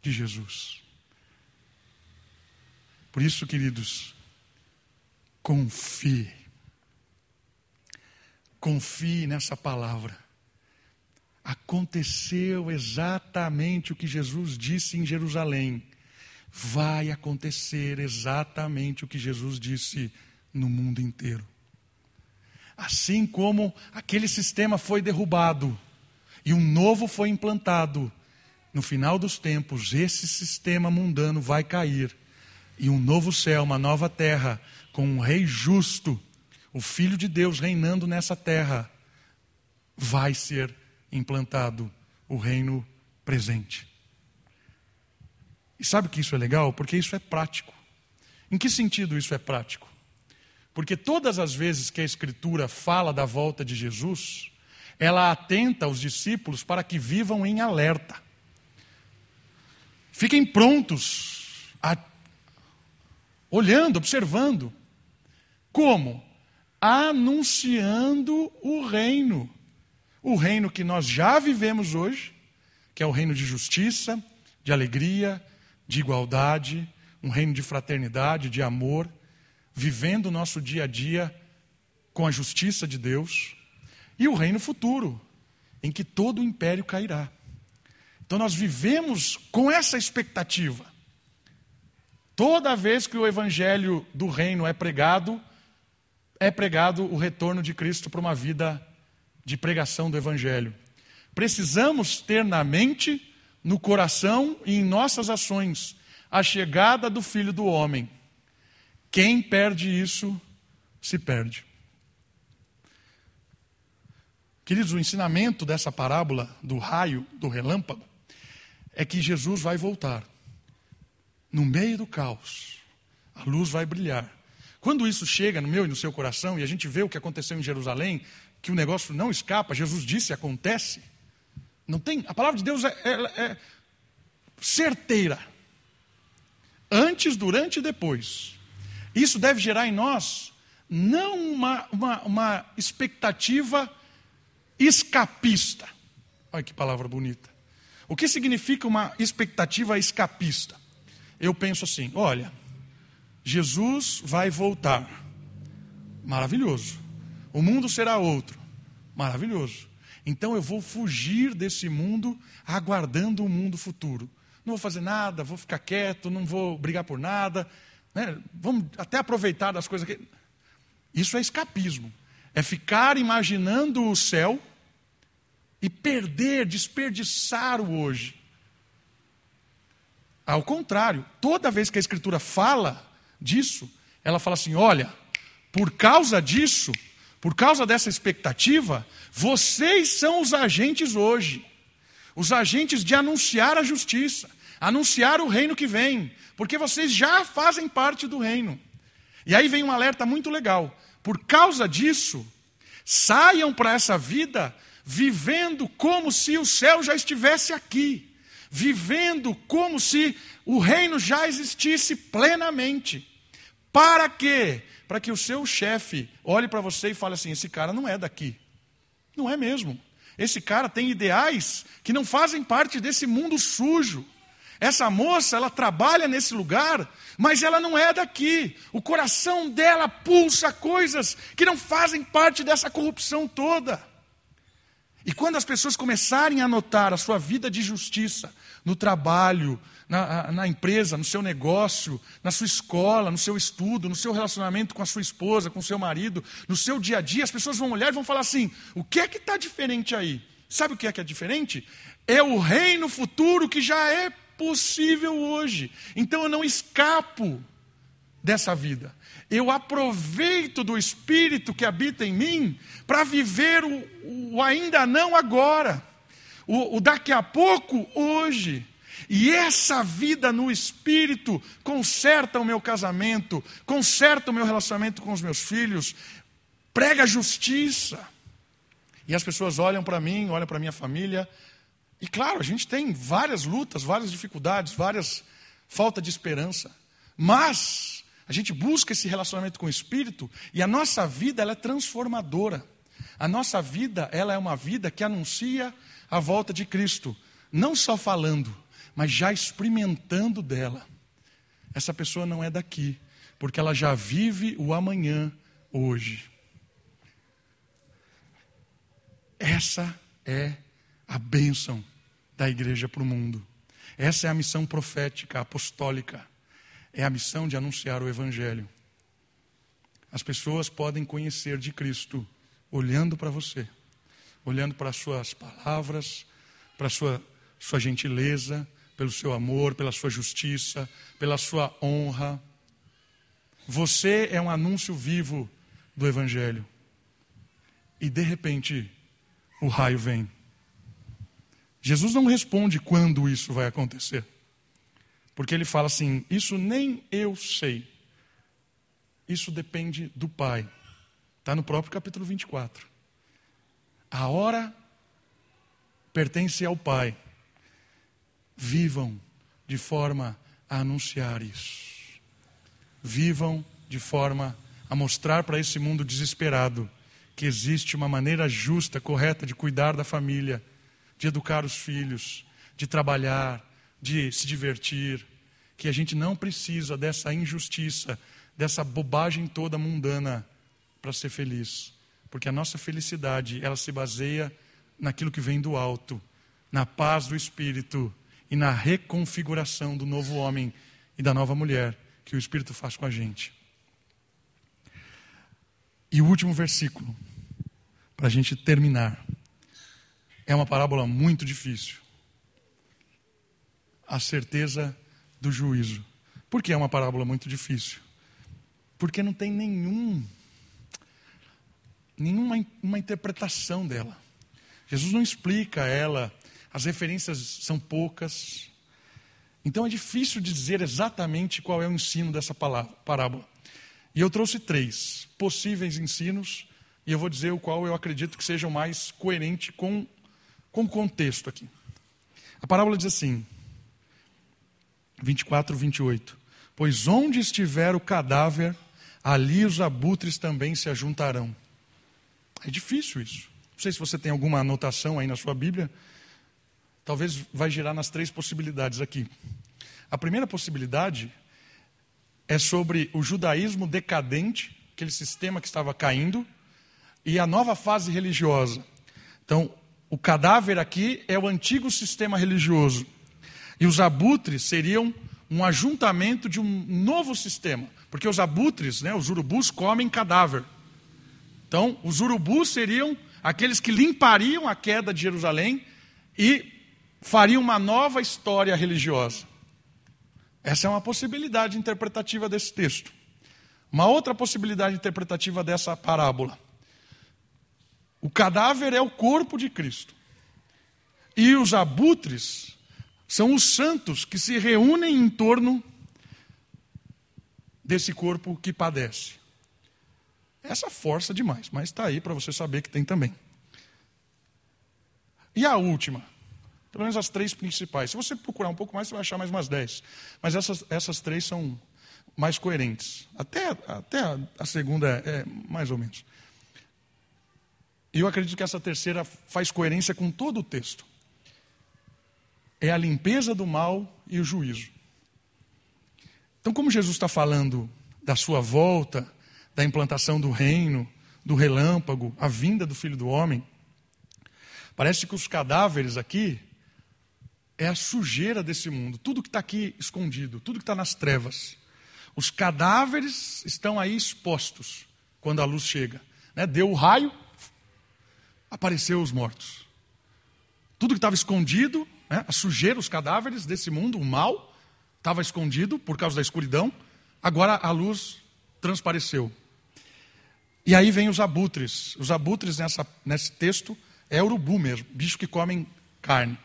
de Jesus. Por isso, queridos, confie. Confie nessa palavra. Aconteceu exatamente o que Jesus disse em Jerusalém. Vai acontecer exatamente o que Jesus disse no mundo inteiro. Assim como aquele sistema foi derrubado e um novo foi implantado, no final dos tempos, esse sistema mundano vai cair e um novo céu, uma nova terra, com um rei justo, o Filho de Deus reinando nessa terra, vai ser implantado o reino presente. E sabe que isso é legal? Porque isso é prático. Em que sentido isso é prático? Porque todas as vezes que a Escritura fala da volta de Jesus, ela atenta os discípulos para que vivam em alerta. Fiquem prontos a olhando, observando. Como? Anunciando o reino. O reino que nós já vivemos hoje, que é o reino de justiça, de alegria, de igualdade, um reino de fraternidade, de amor, vivendo o nosso dia a dia com a justiça de Deus, e o reino futuro, em que todo o império cairá. Então nós vivemos com essa expectativa. Toda vez que o evangelho do reino é pregado, é pregado o retorno de Cristo para uma vida de pregação do evangelho. Precisamos ter na mente, no coração e em nossas ações a chegada do Filho do homem. Quem perde isso, se perde. Queridos, o ensinamento dessa parábola do raio, do relâmpago, é que Jesus vai voltar no meio do caos, a luz vai brilhar. Quando isso chega no meu e no seu coração e a gente vê o que aconteceu em Jerusalém, que o negócio não escapa, Jesus disse, acontece. Não tem, a palavra de Deus é, é, é certeira. Antes, durante e depois. Isso deve gerar em nós não uma, uma, uma expectativa escapista. Olha que palavra bonita. O que significa uma expectativa escapista? Eu penso assim: olha, Jesus vai voltar. Maravilhoso. O mundo será outro. Maravilhoso. Então eu vou fugir desse mundo aguardando o um mundo futuro. Não vou fazer nada, vou ficar quieto, não vou brigar por nada. Né? Vamos até aproveitar das coisas que. Isso é escapismo. É ficar imaginando o céu e perder, desperdiçar o hoje. Ao contrário, toda vez que a Escritura fala disso, ela fala assim: olha, por causa disso, por causa dessa expectativa, vocês são os agentes hoje, os agentes de anunciar a justiça, anunciar o reino que vem, porque vocês já fazem parte do reino. E aí vem um alerta muito legal. Por causa disso, saiam para essa vida vivendo como se o céu já estivesse aqui, vivendo como se o reino já existisse plenamente. Para quê? Para que o seu chefe olhe para você e fale assim: esse cara não é daqui. Não é mesmo. Esse cara tem ideais que não fazem parte desse mundo sujo. Essa moça, ela trabalha nesse lugar, mas ela não é daqui. O coração dela pulsa coisas que não fazem parte dessa corrupção toda. E quando as pessoas começarem a notar a sua vida de justiça no trabalho, na, na, empresa, no seu negócio, na sua escola, no seu estudo, no seu relacionamento com a sua esposa, com o seu marido, no seu dia a dia, as pessoas vão olhar e vão falar assim: o que é que está diferente aí? Sabe o que é que é diferente? É o reino futuro que já é possível hoje. Então eu não escapo dessa vida. Eu aproveito do Espírito que habita em mim para viver o, o, ainda não agora, o, o daqui a pouco hoje. E essa vida no espírito conserta o meu casamento, conserta o meu relacionamento com os meus filhos, prega justiça. E as pessoas olham para mim, olham para minha família, e claro, a gente tem várias lutas, várias dificuldades, várias falta de esperança. Mas a gente busca esse relacionamento com o Espírito e a nossa vida ela é transformadora. A nossa vida ela é uma vida que anuncia a volta de Cristo, não só falando, mas já experimentando dela. Essa pessoa não é daqui, porque ela já vive o amanhã hoje. Essa é a bênção da igreja para o mundo. Essa é a missão profética, apostólica é a missão de anunciar o Evangelho. As pessoas podem conhecer de Cristo olhando para você, olhando para as suas palavras, para sua, sua gentileza, pelo seu amor, pela sua justiça, pela sua honra. Você é um anúncio vivo do Evangelho. E de repente, o raio vem. Jesus não responde quando isso vai acontecer. Porque ele fala assim: Isso nem eu sei. Isso depende do Pai. Está no próprio capítulo 24. A hora pertence ao Pai. Vivam de forma a anunciar isso. Vivam de forma a mostrar para esse mundo desesperado que existe uma maneira justa, correta de cuidar da família, de educar os filhos, de trabalhar, de se divertir, que a gente não precisa dessa injustiça, dessa bobagem toda mundana para ser feliz, porque a nossa felicidade, ela se baseia naquilo que vem do alto, na paz do espírito e na reconfiguração do novo homem e da nova mulher que o espírito faz com a gente. E o último versículo, para a gente terminar, é uma parábola muito difícil a certeza do juízo. Por que é uma parábola muito difícil? Porque não tem nenhum nenhuma uma interpretação dela. Jesus não explica ela, as referências são poucas. Então é difícil dizer exatamente qual é o ensino dessa palavra, parábola. E eu trouxe três possíveis ensinos, e eu vou dizer o qual eu acredito que seja o mais coerente com, com contexto aqui. A parábola diz assim: 24, 28. Pois onde estiver o cadáver, ali os abutres também se ajuntarão. É difícil isso. Não sei se você tem alguma anotação aí na sua Bíblia. Talvez vai girar nas três possibilidades aqui. A primeira possibilidade é sobre o judaísmo decadente, aquele sistema que estava caindo, e a nova fase religiosa. Então, o cadáver aqui é o antigo sistema religioso. E os abutres seriam um ajuntamento de um novo sistema. Porque os abutres, né, os urubus, comem cadáver. Então, os urubus seriam aqueles que limpariam a queda de Jerusalém e fariam uma nova história religiosa. Essa é uma possibilidade interpretativa desse texto. Uma outra possibilidade interpretativa dessa parábola. O cadáver é o corpo de Cristo. E os abutres são os santos que se reúnem em torno desse corpo que padece. Essa força demais, mas está aí para você saber que tem também. E a última, pelo menos as três principais. Se você procurar um pouco mais, você vai achar mais umas dez. Mas essas, essas três são mais coerentes. Até, até a, a segunda é, é mais ou menos. E eu acredito que essa terceira faz coerência com todo o texto. É a limpeza do mal e o juízo. Então, como Jesus está falando da sua volta, da implantação do reino, do relâmpago, a vinda do filho do homem, parece que os cadáveres aqui é a sujeira desse mundo, tudo que está aqui escondido, tudo que está nas trevas. Os cadáveres estão aí expostos quando a luz chega. Né? Deu o raio, apareceu os mortos. Tudo que estava escondido, né? a sujeira, os cadáveres desse mundo, o mal, estava escondido por causa da escuridão, agora a luz transpareceu. E aí vem os abutres. Os abutres nessa, nesse texto é urubu mesmo, bicho que comem carne.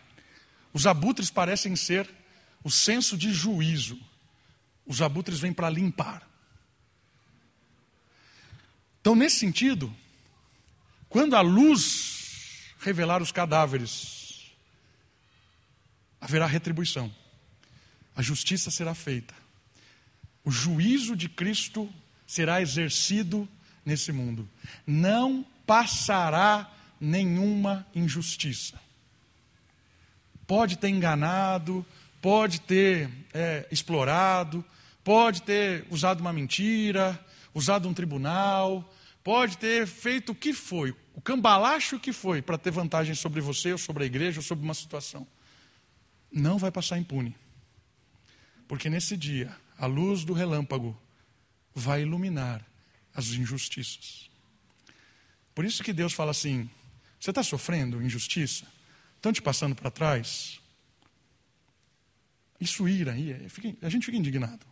Os abutres parecem ser o senso de juízo. Os abutres vêm para limpar. Então, nesse sentido, quando a luz revelar os cadáveres, haverá retribuição. A justiça será feita. O juízo de Cristo será exercido nesse mundo. Não passará nenhuma injustiça pode ter enganado, pode ter é, explorado, pode ter usado uma mentira, usado um tribunal, pode ter feito o que foi, o cambalacho que foi para ter vantagem sobre você, ou sobre a igreja, ou sobre uma situação. Não vai passar impune. Porque nesse dia, a luz do relâmpago vai iluminar as injustiças. Por isso que Deus fala assim: você está sofrendo injustiça? estão te passando para trás, isso ira, a gente fica indignado.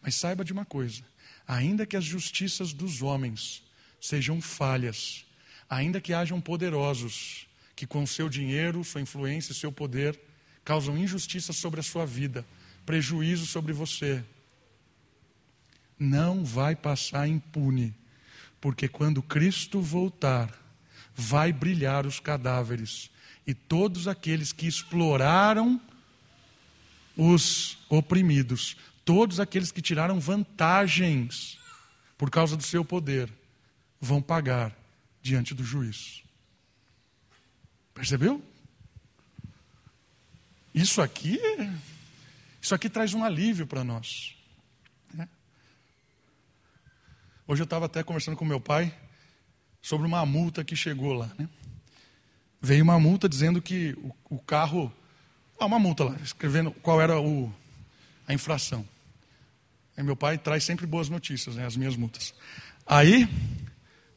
Mas saiba de uma coisa: ainda que as justiças dos homens sejam falhas, ainda que hajam poderosos que com seu dinheiro, sua influência e seu poder causam injustiça sobre a sua vida, prejuízo sobre você, não vai passar impune, porque quando Cristo voltar, vai brilhar os cadáveres e todos aqueles que exploraram os oprimidos, todos aqueles que tiraram vantagens por causa do seu poder, vão pagar diante do juiz. Percebeu? Isso aqui, isso aqui traz um alívio para nós. Né? Hoje eu estava até conversando com meu pai sobre uma multa que chegou lá. Né? veio uma multa dizendo que o, o carro. Ah, uma multa lá, escrevendo qual era o, a infração. Aí meu pai traz sempre boas notícias, né, as minhas multas. Aí,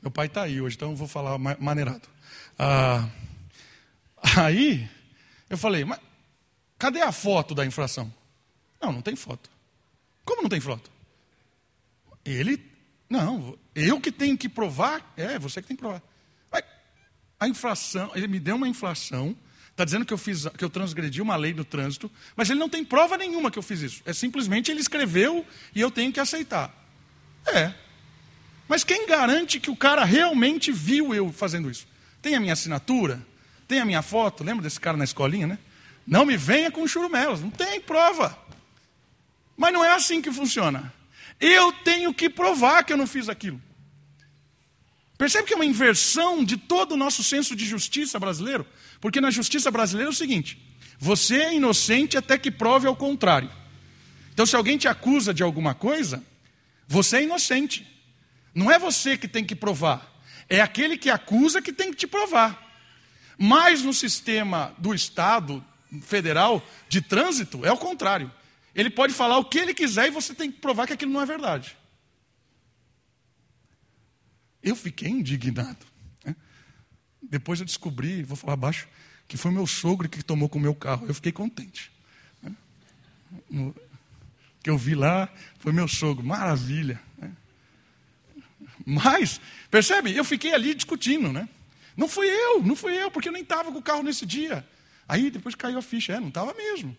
meu pai está aí hoje, então eu vou falar maneirado. Ah, aí, eu falei, mas cadê a foto da infração? Não, não tem foto. Como não tem foto? Ele, não, eu que tenho que provar? É, você que tem que provar a inflação, ele me deu uma inflação, está dizendo que eu, fiz, que eu transgredi uma lei do trânsito, mas ele não tem prova nenhuma que eu fiz isso. É simplesmente ele escreveu e eu tenho que aceitar. É. Mas quem garante que o cara realmente viu eu fazendo isso? Tem a minha assinatura? Tem a minha foto? Lembra desse cara na escolinha, né? Não me venha com churumelas, não tem prova. Mas não é assim que funciona. Eu tenho que provar que eu não fiz aquilo. Percebe que é uma inversão de todo o nosso senso de justiça brasileiro? Porque na justiça brasileira é o seguinte: você é inocente até que prove ao contrário. Então, se alguém te acusa de alguma coisa, você é inocente. Não é você que tem que provar, é aquele que acusa que tem que te provar. Mas no sistema do Estado federal de trânsito, é o contrário. Ele pode falar o que ele quiser e você tem que provar que aquilo não é verdade. Eu fiquei indignado. Depois eu descobri, vou falar abaixo, que foi meu sogro que tomou com o meu carro. Eu fiquei contente. Né? No, que eu vi lá foi meu sogro, maravilha. Né? Mas, percebe? Eu fiquei ali discutindo, né? Não fui eu, não fui eu, porque eu nem estava com o carro nesse dia. Aí depois caiu a ficha, é, não estava mesmo.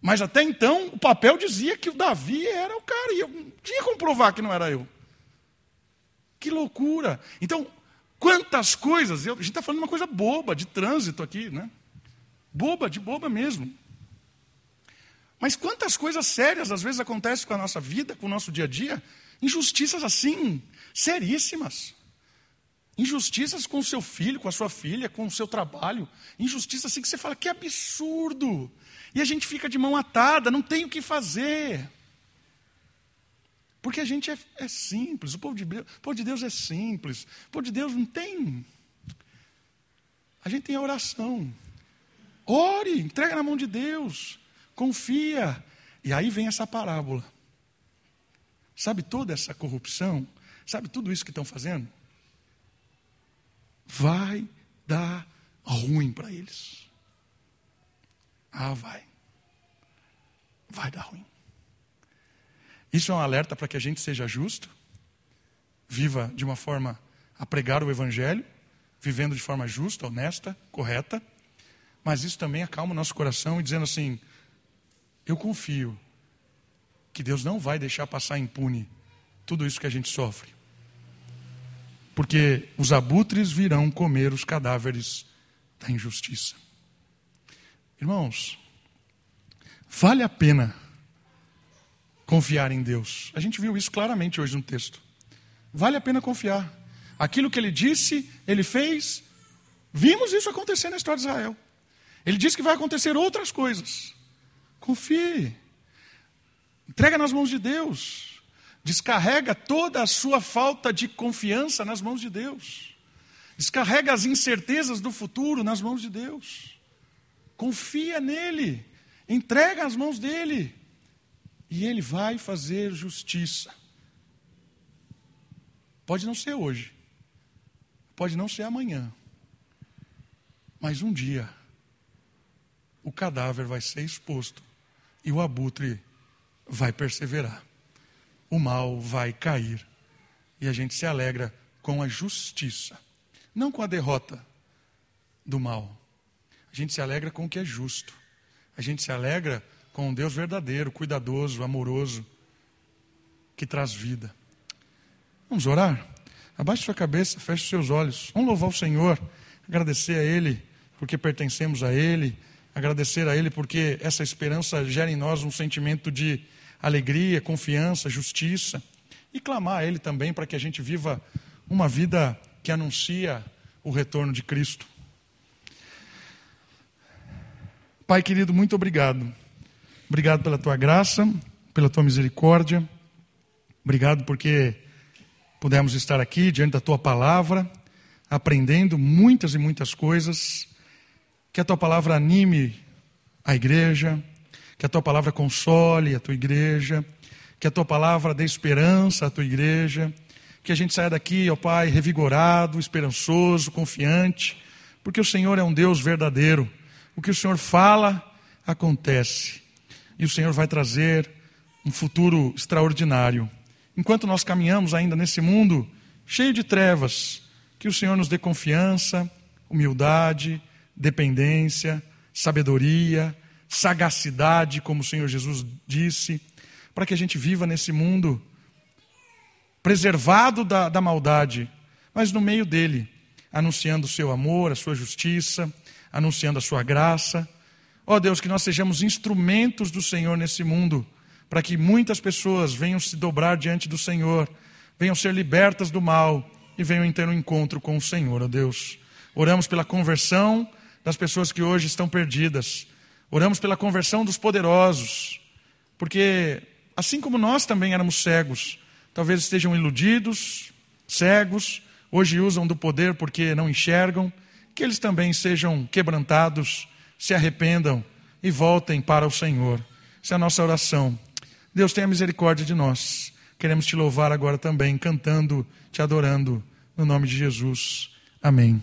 Mas até então o papel dizia que o Davi era o cara, e eu tinha como provar que não era eu. Que loucura! Então, quantas coisas, eu, a gente está falando uma coisa boba, de trânsito aqui, né? Boba, de boba mesmo. Mas quantas coisas sérias às vezes acontecem com a nossa vida, com o nosso dia a dia, injustiças assim, seríssimas. Injustiças com o seu filho, com a sua filha, com o seu trabalho. Injustiças assim que você fala, que absurdo. E a gente fica de mão atada, não tem o que fazer. Porque a gente é, é simples, o povo, de, o povo de Deus é simples. O povo de Deus não tem. A gente tem a oração. Ore, entrega na mão de Deus, confia. E aí vem essa parábola. Sabe toda essa corrupção? Sabe tudo isso que estão fazendo? Vai dar ruim para eles. Ah, vai. Vai dar ruim. Isso é um alerta para que a gente seja justo, viva de uma forma a pregar o Evangelho, vivendo de forma justa, honesta, correta, mas isso também acalma o nosso coração e dizendo assim: eu confio que Deus não vai deixar passar impune tudo isso que a gente sofre. Porque os abutres virão comer os cadáveres da injustiça. Irmãos, vale a pena confiar em Deus. A gente viu isso claramente hoje no texto. Vale a pena confiar. Aquilo que ele disse, ele fez. Vimos isso acontecer na história de Israel. Ele disse que vai acontecer outras coisas. Confie. Entrega nas mãos de Deus. Descarrega toda a sua falta de confiança nas mãos de Deus. Descarrega as incertezas do futuro nas mãos de Deus. Confia nele. Entrega as mãos dele. E ele vai fazer justiça. Pode não ser hoje. Pode não ser amanhã. Mas um dia o cadáver vai ser exposto e o abutre vai perseverar. O mal vai cair. E a gente se alegra com a justiça, não com a derrota do mal. A gente se alegra com o que é justo. A gente se alegra com um Deus verdadeiro, cuidadoso, amoroso, que traz vida. Vamos orar? Abaixe sua cabeça, feche seus olhos. Vamos louvar o Senhor, agradecer a Ele, porque pertencemos a Ele, agradecer a Ele, porque essa esperança gera em nós um sentimento de alegria, confiança, justiça, e clamar a Ele também para que a gente viva uma vida que anuncia o retorno de Cristo. Pai querido, muito obrigado. Obrigado pela tua graça, pela tua misericórdia. Obrigado porque pudemos estar aqui diante da tua palavra, aprendendo muitas e muitas coisas. Que a tua palavra anime a igreja, que a tua palavra console a tua igreja, que a tua palavra dê esperança à tua igreja, que a gente saia daqui, ó Pai, revigorado, esperançoso, confiante, porque o Senhor é um Deus verdadeiro. O que o Senhor fala, acontece e o Senhor vai trazer um futuro extraordinário. Enquanto nós caminhamos ainda nesse mundo cheio de trevas, que o Senhor nos dê confiança, humildade, dependência, sabedoria, sagacidade, como o Senhor Jesus disse, para que a gente viva nesse mundo preservado da, da maldade, mas no meio dele, anunciando o seu amor, a sua justiça, anunciando a sua graça Ó oh Deus, que nós sejamos instrumentos do Senhor nesse mundo, para que muitas pessoas venham se dobrar diante do Senhor, venham ser libertas do mal e venham ter um encontro com o Senhor, ó Deus. Oramos pela conversão das pessoas que hoje estão perdidas. Oramos pela conversão dos poderosos, porque assim como nós também éramos cegos, talvez estejam iludidos, cegos, hoje usam do poder porque não enxergam, que eles também sejam quebrantados, se arrependam e voltem para o Senhor. Essa é a nossa oração. Deus tenha misericórdia de nós. Queremos te louvar agora também, cantando, te adorando, no nome de Jesus. Amém.